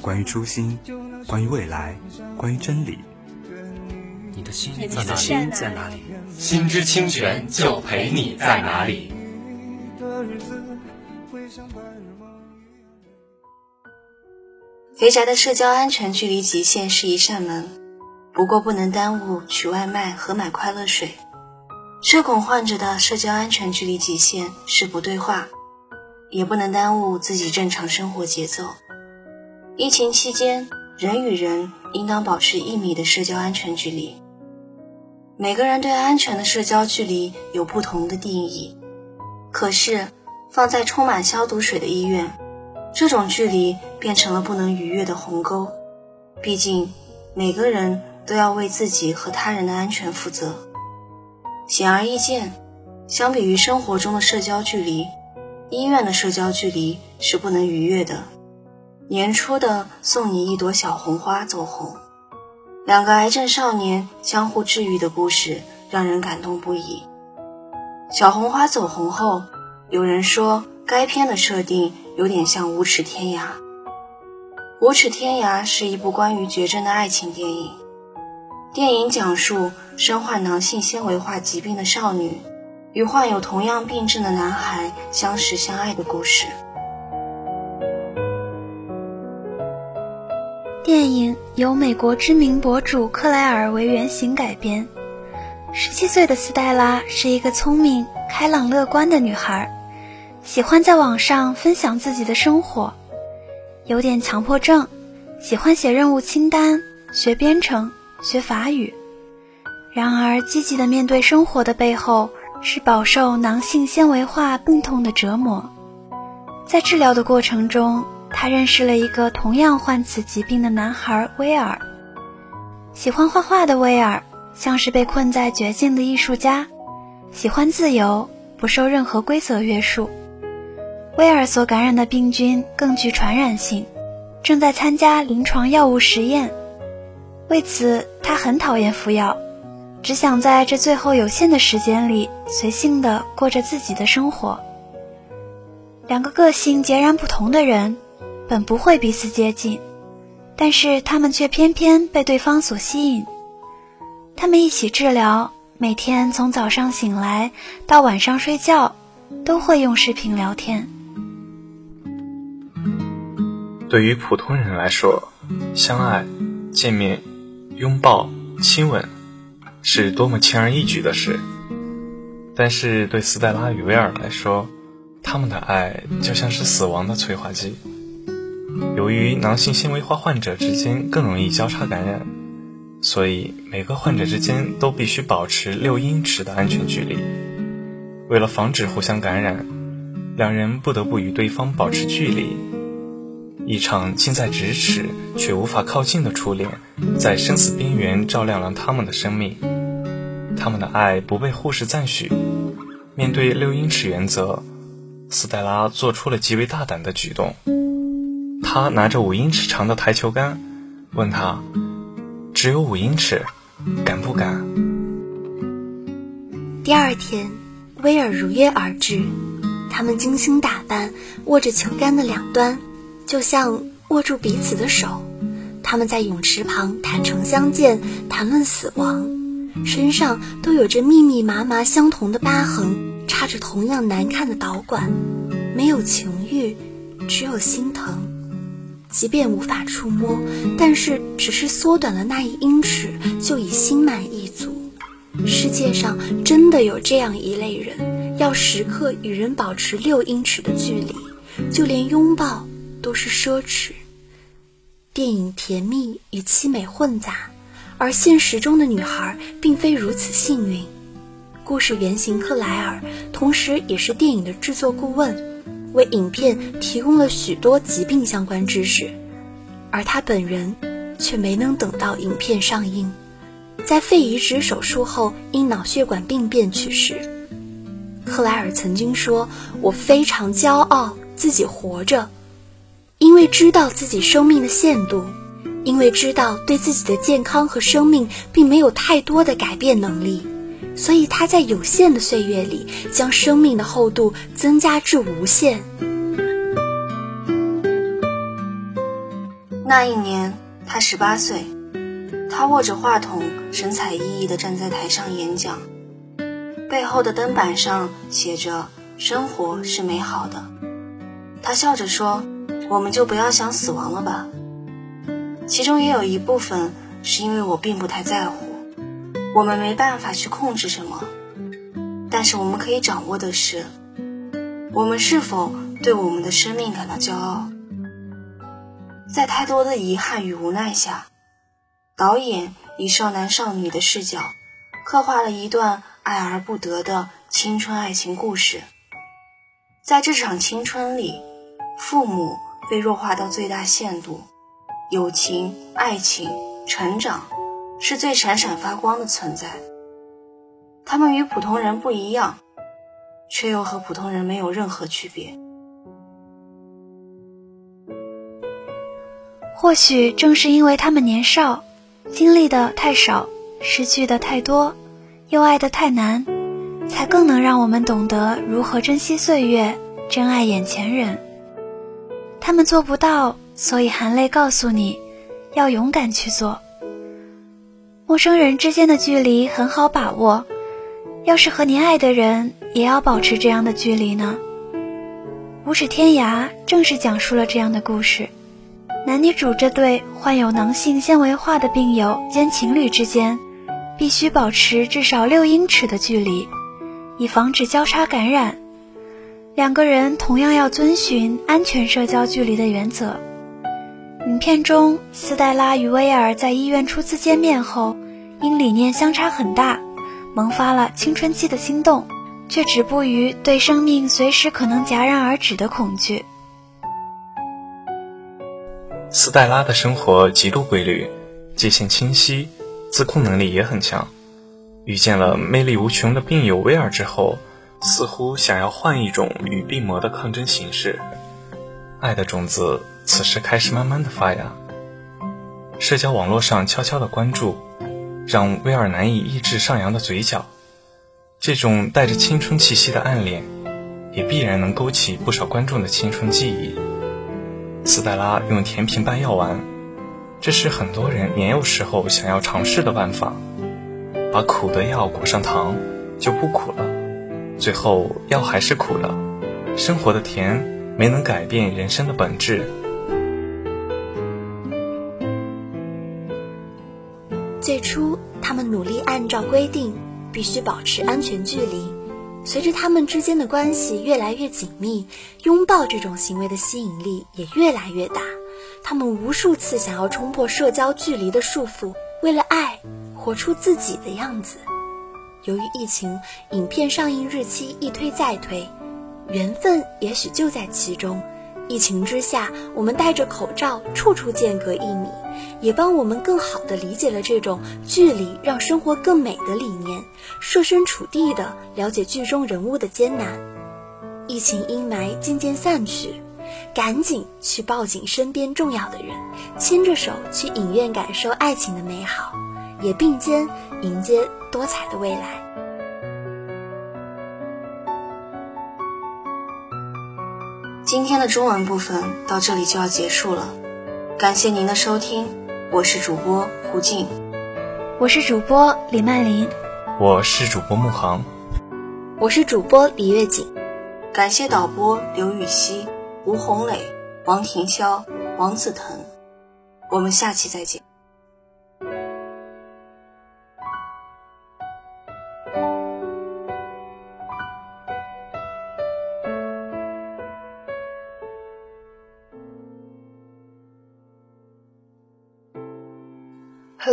关于初心，关于未来，关于真理。你的心在哪里？心在哪里？心之清泉就陪你在哪里。肥宅的社交安全距离极限是一扇门。不过不能耽误取外卖和买快乐水。社恐患者的社交安全距离极限是不对话，也不能耽误自己正常生活节奏。疫情期间，人与人应当保持一米的社交安全距离。每个人对安全的社交距离有不同的定义，可是放在充满消毒水的医院，这种距离变成了不能逾越的鸿沟。毕竟每个人。都要为自己和他人的安全负责。显而易见，相比于生活中的社交距离，医院的社交距离是不能逾越的。年初的送你一朵小红花走红，两个癌症少年相互治愈的故事让人感动不已。小红花走红后，有人说该片的设定有点像《无耻天涯》。《无耻天涯》是一部关于绝症的爱情电影。电影讲述身患囊性纤维化疾病的少女与患有同样病症的男孩相识相爱的故事。电影由美国知名博主克莱尔为原型改编。十七岁的斯黛拉是一个聪明、开朗、乐观的女孩，喜欢在网上分享自己的生活，有点强迫症，喜欢写任务清单、学编程。学法语，然而积极的面对生活的背后是饱受囊性纤维化病痛的折磨。在治疗的过程中，他认识了一个同样患此疾病的男孩威尔。喜欢画画的威尔像是被困在绝境的艺术家，喜欢自由，不受任何规则约束。威尔所感染的病菌更具传染性，正在参加临床药物实验。为此，他很讨厌服药，只想在这最后有限的时间里随性的过着自己的生活。两个个性截然不同的人，本不会彼此接近，但是他们却偏偏被对方所吸引。他们一起治疗，每天从早上醒来到晚上睡觉，都会用视频聊天。对于普通人来说，相爱、见面。拥抱、亲吻，是多么轻而易举的事。但是对斯黛拉与威尔来说，他们的爱就像是死亡的催化剂。由于囊性纤维化患者之间更容易交叉感染，所以每个患者之间都必须保持六英尺的安全距离。为了防止互相感染，两人不得不与对方保持距离。一场近在咫尺却无法靠近的初恋，在生死边缘照亮了他们的生命。他们的爱不被护士赞许。面对六英尺原则，斯黛拉做出了极为大胆的举动。他拿着五英尺长的台球杆，问他：“只有五英尺，敢不敢？”第二天，威尔如约而至。他们精心打扮，握着球杆的两端。就像握住彼此的手，他们在泳池旁坦诚相见，谈论死亡，身上都有着密密麻麻相同的疤痕，插着同样难看的导管，没有情欲，只有心疼。即便无法触摸，但是只是缩短了那一英尺，就已心满意足。世界上真的有这样一类人，要时刻与人保持六英尺的距离，就连拥抱都是奢侈。电影甜蜜与凄美混杂，而现实中的女孩并非如此幸运。故事原型克莱尔，同时也是电影的制作顾问，为影片提供了许多疾病相关知识，而他本人却没能等到影片上映。在肺移植手术后，因脑血管病变去世。克莱尔曾经说：“我非常骄傲自己活着，因为知道自己生命的限度，因为知道对自己的健康和生命并没有太多的改变能力，所以他在有限的岁月里将生命的厚度增加至无限。”那一年，他十八岁。他握着话筒，神采奕奕地站在台上演讲，背后的灯板上写着“生活是美好的”。他笑着说：“我们就不要想死亡了吧。”其中也有一部分是因为我并不太在乎。我们没办法去控制什么，但是我们可以掌握的是，我们是否对我们的生命感到骄傲。在太多的遗憾与无奈下。导演以少男少女的视角，刻画了一段爱而不得的青春爱情故事。在这场青春里，父母被弱化到最大限度，友情、爱情、成长是最闪闪发光的存在。他们与普通人不一样，却又和普通人没有任何区别。或许正是因为他们年少。经历的太少，失去的太多，又爱的太难，才更能让我们懂得如何珍惜岁月，珍爱眼前人。他们做不到，所以含泪告诉你，要勇敢去做。陌生人之间的距离很好把握，要是和你爱的人也要保持这样的距离呢？五指天涯正是讲述了这样的故事。男女主这对患有囊性纤维化的病友兼情侣之间，必须保持至少六英尺的距离，以防止交叉感染。两个人同样要遵循安全社交距离的原则。影片中，斯黛拉与威尔在医院初次见面后，因理念相差很大，萌发了青春期的心动，却止步于对生命随时可能戛然而止的恐惧。斯黛拉的生活极度规律，界限清晰，自控能力也很强。遇见了魅力无穷的病友威尔之后，似乎想要换一种与病魔的抗争形式。爱的种子此时开始慢慢的发芽。社交网络上悄悄的关注，让威尔难以抑制上扬的嘴角。这种带着青春气息的暗恋，也必然能勾起不少观众的青春记忆。斯黛拉用甜品拌药丸，这是很多人年幼时候想要尝试的办法。把苦的药裹上糖，就不苦了。最后药还是苦了。生活的甜没能改变人生的本质。努力按照规定，必须保持安全距离。随着他们之间的关系越来越紧密，拥抱这种行为的吸引力也越来越大。他们无数次想要冲破社交距离的束缚，为了爱，活出自己的样子。由于疫情，影片上映日期一推再推，缘分也许就在其中。疫情之下，我们戴着口罩，处处间隔一米，也帮我们更好地理解了这种距离让生活更美的理念，设身处地地了解剧中人物的艰难。疫情阴霾渐渐散去，赶紧去抱紧身边重要的人，牵着手去影院感受爱情的美好，也并肩迎接多彩的未来。今天的中文部分到这里就要结束了，感谢您的收听，我是主播胡静，我是主播李曼琳，我是主播穆航，我是主播李月锦，感谢导播刘禹锡、吴红磊、王廷潇、王子腾。我们下期再见。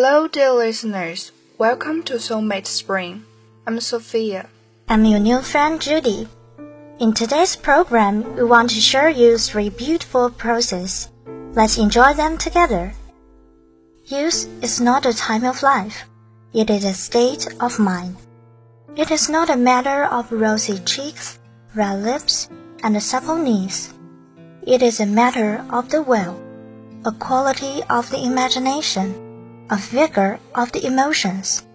Hello, dear listeners. Welcome to Soulmate Spring. I'm Sophia. I'm your new friend Judy. In today's program, we want to share you three beautiful proses. Let's enjoy them together. Youth is not a time of life. It is a state of mind. It is not a matter of rosy cheeks, red lips, and supple knees. It is a matter of the will, a quality of the imagination a vigor of the emotions.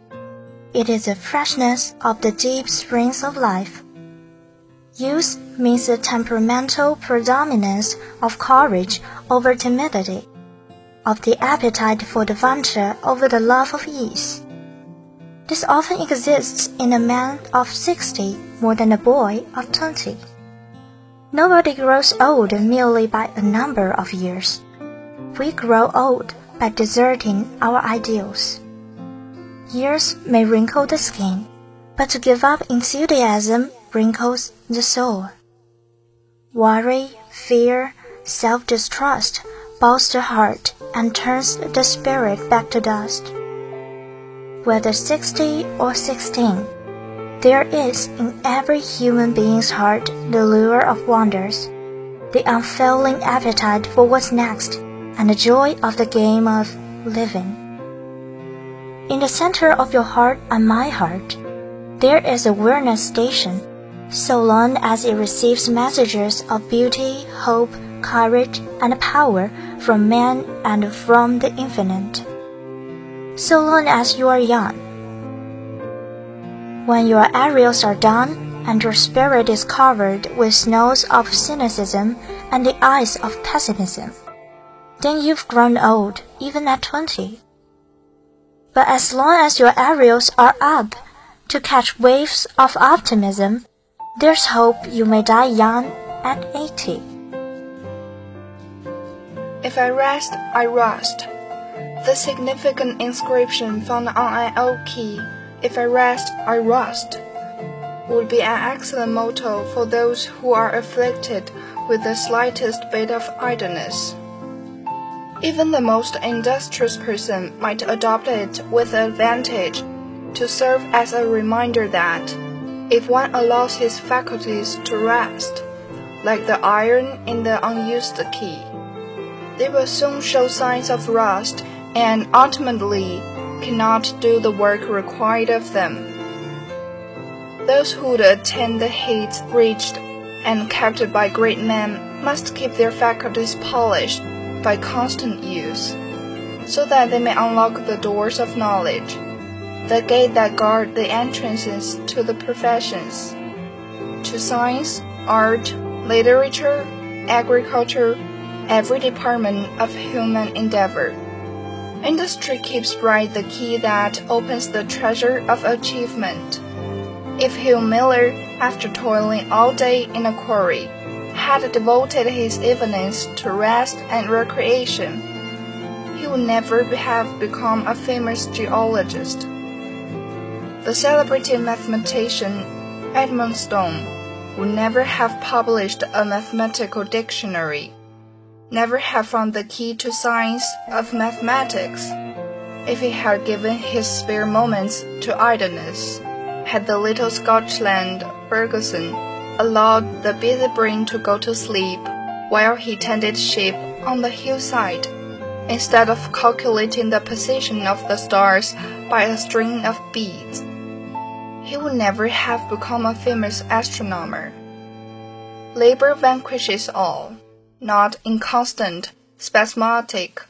It is the freshness of the deep springs of life. Youth means the temperamental predominance of courage over timidity, of the appetite for adventure over the love of ease. This often exists in a man of sixty more than a boy of twenty. Nobody grows old merely by a number of years. We grow old by deserting our ideals. Years may wrinkle the skin, but to give up enthusiasm wrinkles the soul. Worry, fear, self-distrust bows the heart and turns the spirit back to dust. Whether 60 or 16, there is in every human being's heart the lure of wonders, the unfailing appetite for what's next and the joy of the game of living. In the center of your heart and my heart, there is a awareness station, so long as it receives messages of beauty, hope, courage, and power from man and from the infinite. So long as you are young. When your aerials are done and your spirit is covered with snows of cynicism and the ice of pessimism, then you've grown old, even at twenty. But as long as your aerials are up to catch waves of optimism, there's hope you may die young at eighty. If I rest, I rust. The significant inscription found on an old key, if I rest, I rust, would be an excellent motto for those who are afflicted with the slightest bit of idleness. Even the most industrious person might adopt it with advantage to serve as a reminder that if one allows his faculties to rest, like the iron in the unused key, they will soon show signs of rust and ultimately cannot do the work required of them. Those who attain the heights reached and kept by great men must keep their faculties polished by constant use, so that they may unlock the doors of knowledge, the gate that guard the entrances to the professions, to science, art, literature, agriculture, every department of human endeavor. Industry keeps bright the key that opens the treasure of achievement. If Hugh Miller, after toiling all day in a quarry, had devoted his evenings to rest and recreation, he would never have become a famous geologist. The celebrated mathematician Edmund Stone would never have published a mathematical dictionary, never have found the key to science of mathematics, if he had given his spare moments to idleness, had the little Scotland Ferguson allowed the busy brain to go to sleep while he tended sheep on the hillside, instead of calculating the position of the stars by a string of beads. He would never have become a famous astronomer. Labor vanquishes all, not inconstant, spasmodic,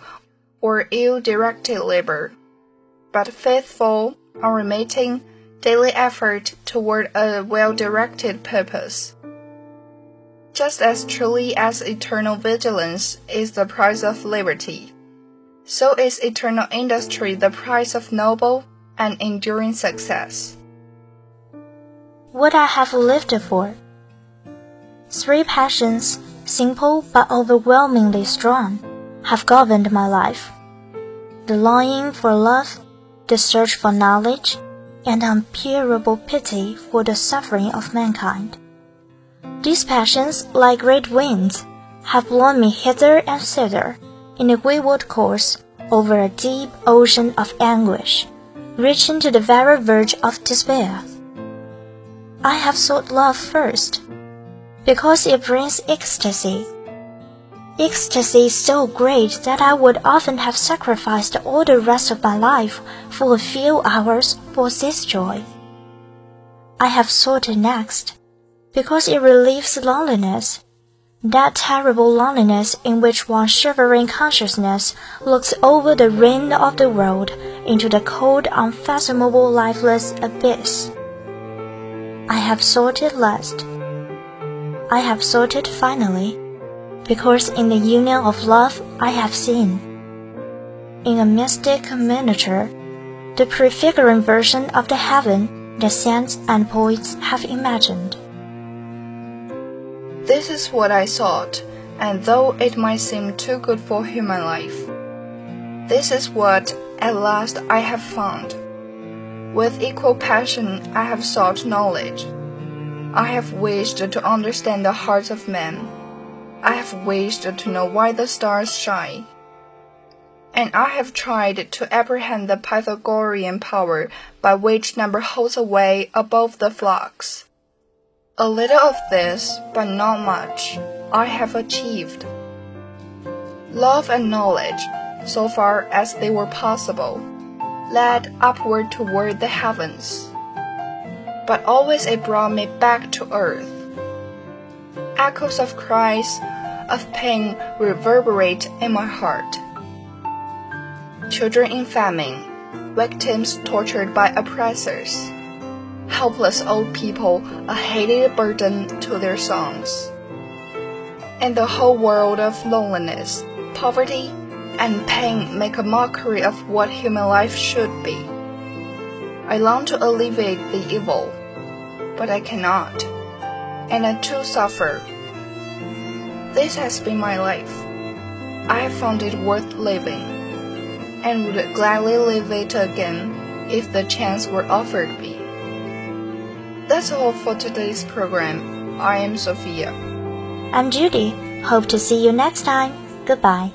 or ill-directed labor, but faithful, unremitting, daily effort toward a well-directed purpose. Just as truly as eternal vigilance is the price of liberty, so is eternal industry the price of noble and enduring success. What I have lived for. Three passions, simple but overwhelmingly strong, have governed my life. The longing for love, the search for knowledge, and unbearable pity for the suffering of mankind. These passions, like great winds, have blown me hither and thither in a wayward course over a deep ocean of anguish, reaching to the very verge of despair. I have sought love first, because it brings ecstasy. Ecstasy so great that I would often have sacrificed all the rest of my life for a few hours for this joy. I have sought it next, because it relieves loneliness that terrible loneliness in which one's shivering consciousness looks over the rim of the world into the cold, unfathomable, lifeless abyss. I have sought it last. I have sought it finally, because in the union of love I have seen, in a mystic miniature, the prefiguring version of the heaven that saints and poets have imagined. This is what I sought, and though it might seem too good for human life, this is what at last I have found. With equal passion, I have sought knowledge. I have wished to understand the hearts of men. I have wished to know why the stars shine. And I have tried to apprehend the Pythagorean power by which number holds away above the flocks. A little of this, but not much, I have achieved. Love and knowledge, so far as they were possible, led upward toward the heavens. But always it brought me back to earth. Echoes of cries of pain reverberate in my heart. Children in famine, victims tortured by oppressors helpless old people a hated burden to their songs. And the whole world of loneliness, poverty, and pain make a mockery of what human life should be. I long to alleviate the evil, but I cannot, and I too suffer. This has been my life. I found it worth living, and would gladly live it again if the chance were offered me. That's all for today's program. I am Sophia. I'm Judy. Hope to see you next time. Goodbye.